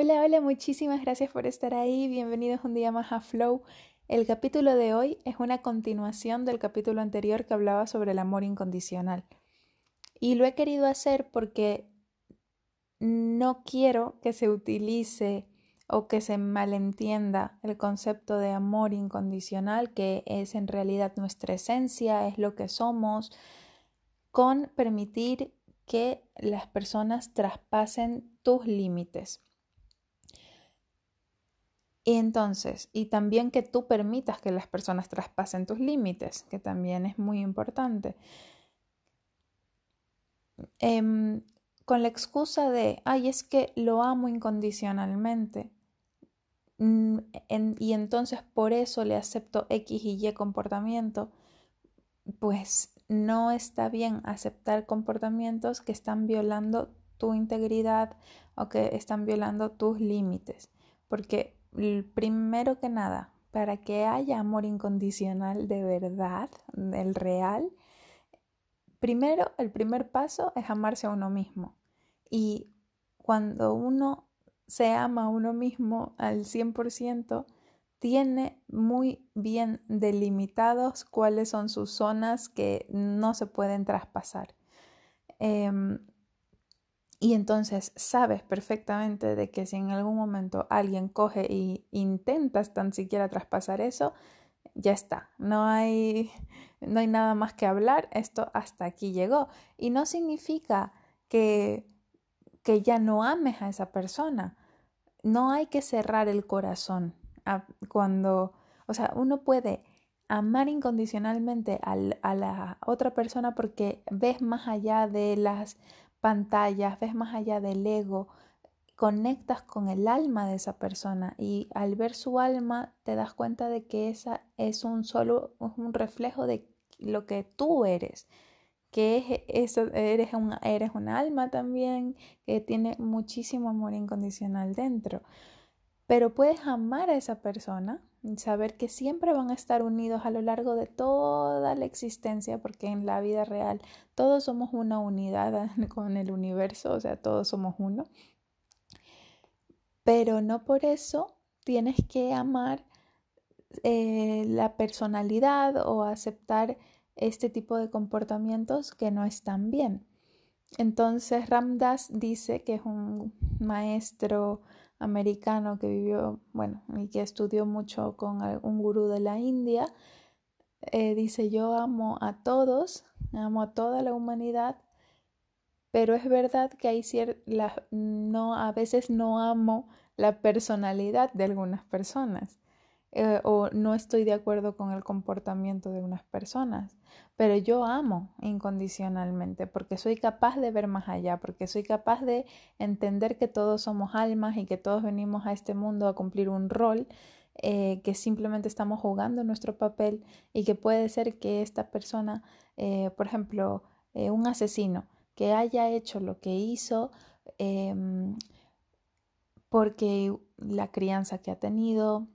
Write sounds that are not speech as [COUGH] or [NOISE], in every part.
Hola, hola, muchísimas gracias por estar ahí. Bienvenidos un día más a Flow. El capítulo de hoy es una continuación del capítulo anterior que hablaba sobre el amor incondicional. Y lo he querido hacer porque no quiero que se utilice o que se malentienda el concepto de amor incondicional, que es en realidad nuestra esencia, es lo que somos, con permitir que las personas traspasen tus límites. Y entonces, y también que tú permitas que las personas traspasen tus límites, que también es muy importante. Em, con la excusa de, ay, es que lo amo incondicionalmente. Mm, y entonces por eso le acepto X y Y comportamiento, pues no está bien aceptar comportamientos que están violando tu integridad o que están violando tus límites, porque primero que nada, para que haya amor incondicional de verdad, del real, primero, el primer paso es amarse a uno mismo. Y cuando uno se ama a uno mismo al 100%, tiene muy bien delimitados cuáles son sus zonas que no se pueden traspasar. Em, y entonces sabes perfectamente de que si en algún momento alguien coge e intentas tan siquiera traspasar eso, ya está, no hay, [LAUGHS] no hay nada más que hablar, esto hasta aquí llegó. Y no significa que, que ya no ames a esa persona, no hay que cerrar el corazón cuando, o sea, uno puede amar incondicionalmente a la otra persona porque ves más allá de las pantallas, ves más allá del ego, conectas con el alma de esa persona y al ver su alma te das cuenta de que esa es un solo un reflejo de lo que tú eres que eso eres un, eres un alma también que tiene muchísimo amor incondicional dentro. Pero puedes amar a esa persona saber que siempre van a estar unidos a lo largo de toda la existencia, porque en la vida real todos somos una unidad [LAUGHS] con el universo, o sea, todos somos uno. Pero no por eso tienes que amar eh, la personalidad o aceptar este tipo de comportamientos que no están bien. Entonces Ramdas dice que es un maestro americano que vivió, bueno, y que estudió mucho con un gurú de la India, eh, dice, yo amo a todos, amo a toda la humanidad, pero es verdad que hay ciertas, no, a veces no amo la personalidad de algunas personas. Eh, o no estoy de acuerdo con el comportamiento de unas personas, pero yo amo incondicionalmente porque soy capaz de ver más allá, porque soy capaz de entender que todos somos almas y que todos venimos a este mundo a cumplir un rol, eh, que simplemente estamos jugando nuestro papel y que puede ser que esta persona, eh, por ejemplo, un asesino, que haya hecho lo que hizo, em, porque la crianza que ha tenido,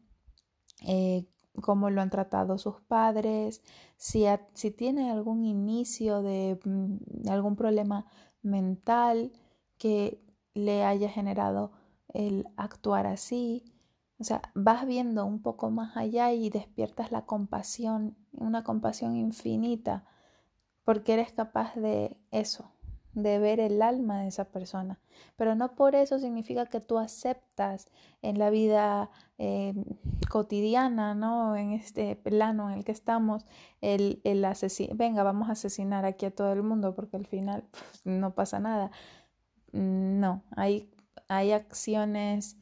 eh, cómo lo han tratado sus padres, si, si tiene algún inicio de, mm, algún problema mental que le haya generado el actuar así. O sea, vas viendo un poco más allá y despiertas la compasión, una compasión infinita, porque eres capaz de eso, de ver el alma de esa persona. Pero no por eso significa que tú aceptas en la vida eh, cotidiana, ¿no? En este plano en el que estamos, el, el asesino, venga, vamos a asesinar aquí a todo el mundo porque al final pues, no pasa nada. No, hay, hay acciones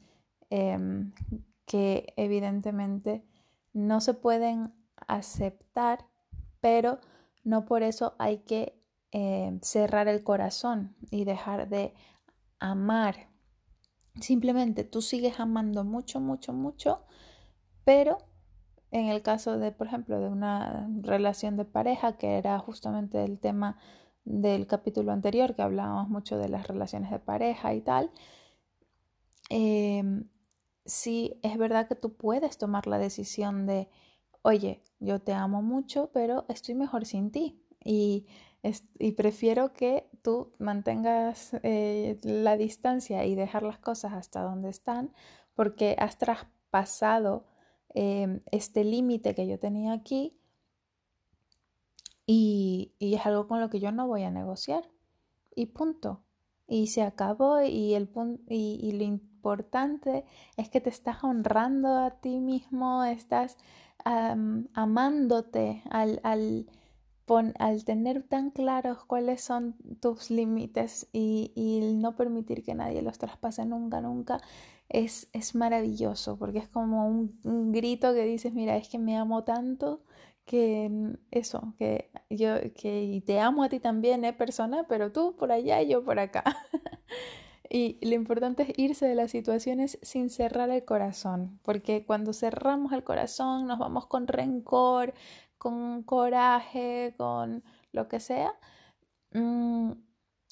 em, que evidentemente no se pueden aceptar, pero no por eso hay que eh, cerrar el corazón y dejar de amar. Simplemente tú sigues amando mucho, mucho, mucho, pero en el caso de, por ejemplo, de una relación de pareja, que era justamente el tema del capítulo anterior, que hablábamos mucho de las relaciones de pareja y tal, eh, sí es verdad que tú puedes tomar la decisión de, oye, yo te amo mucho, pero estoy mejor sin ti. Y y prefiero que tú mantengas eh, la distancia y dejar las cosas hasta donde están porque has traspasado em, este límite que yo tenía aquí y, es algo con lo que yo no voy a negociar. Y punto. Y se acabó y, el y, lo importante es que te estás honrando a ti mismo, estás amándote al, al, tener tan claros cuáles son tus límites y, y no permitir que nadie los traspase nunca, nunca, es, es maravilloso porque es como un, un grito que dices, mira, es que me amo tanto que eso, que yo que te amo a ti también, ¿eh, persona? Pero tú por allá y yo por acá. [LAUGHS] y lo importante es irse de las situaciones sin cerrar el corazón, porque cuando cerramos el corazón nos vamos con rencor, con coraje, con lo que sea. Mm,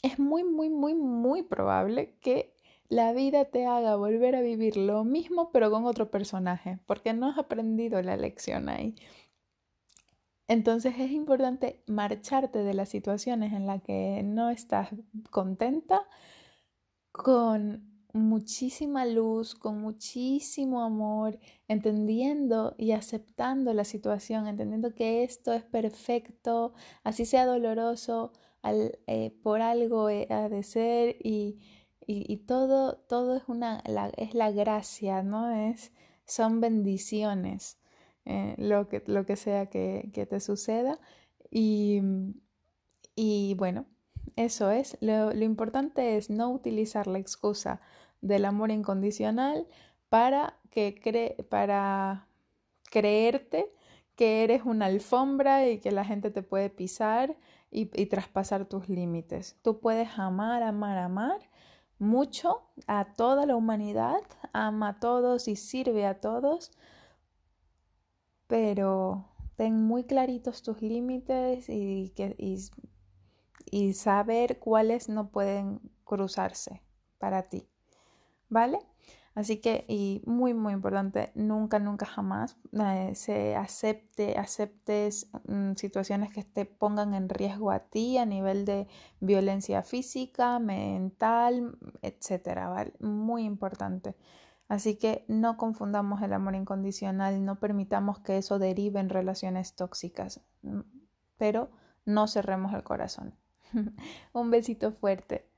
es muy, muy, muy, muy probable que la vida te haga volver a vivir lo mismo pero con otro personaje, porque no has aprendido la lección ahí. Entonces es importante marcharte de las situaciones en las que no estás contenta con muchísima luz, con muchísimo amor, entendiendo y aceptando la situación, entendiendo que esto es perfecto, así sea doloroso, eh, por algo ha de ser y, y, todo, todo es, una, la, es la gracia, ¿no? Es, son bendiciones. Eh, lo, que, lo que sea que, que te suceda. Y, y, bueno, eso es. Lo, lo importante es no utilizar la excusa del amor incondicional para, que cre para creerte que eres una alfombra y que la gente te puede pisar y, y, traspasar tus límites. Tú puedes amar, amar, amar mucho a toda la humanidad, ama a todos y sirve a todos, pero ten muy claritos tus límites y, que, y, saber cuáles no pueden cruzarse para ti, ¿vale? Así que, y muy, muy importante, nunca, nunca jamás eh, se acepte, aceptes mm, situaciones que te pongan en riesgo a ti a nivel de violencia física, mental, etcétera, ¿vale? Muy importante. Así que no confundamos el amor incondicional, no permitamos que eso derive en relaciones tóxicas, pero no cerremos el corazón. [LAUGHS] Un besito fuerte.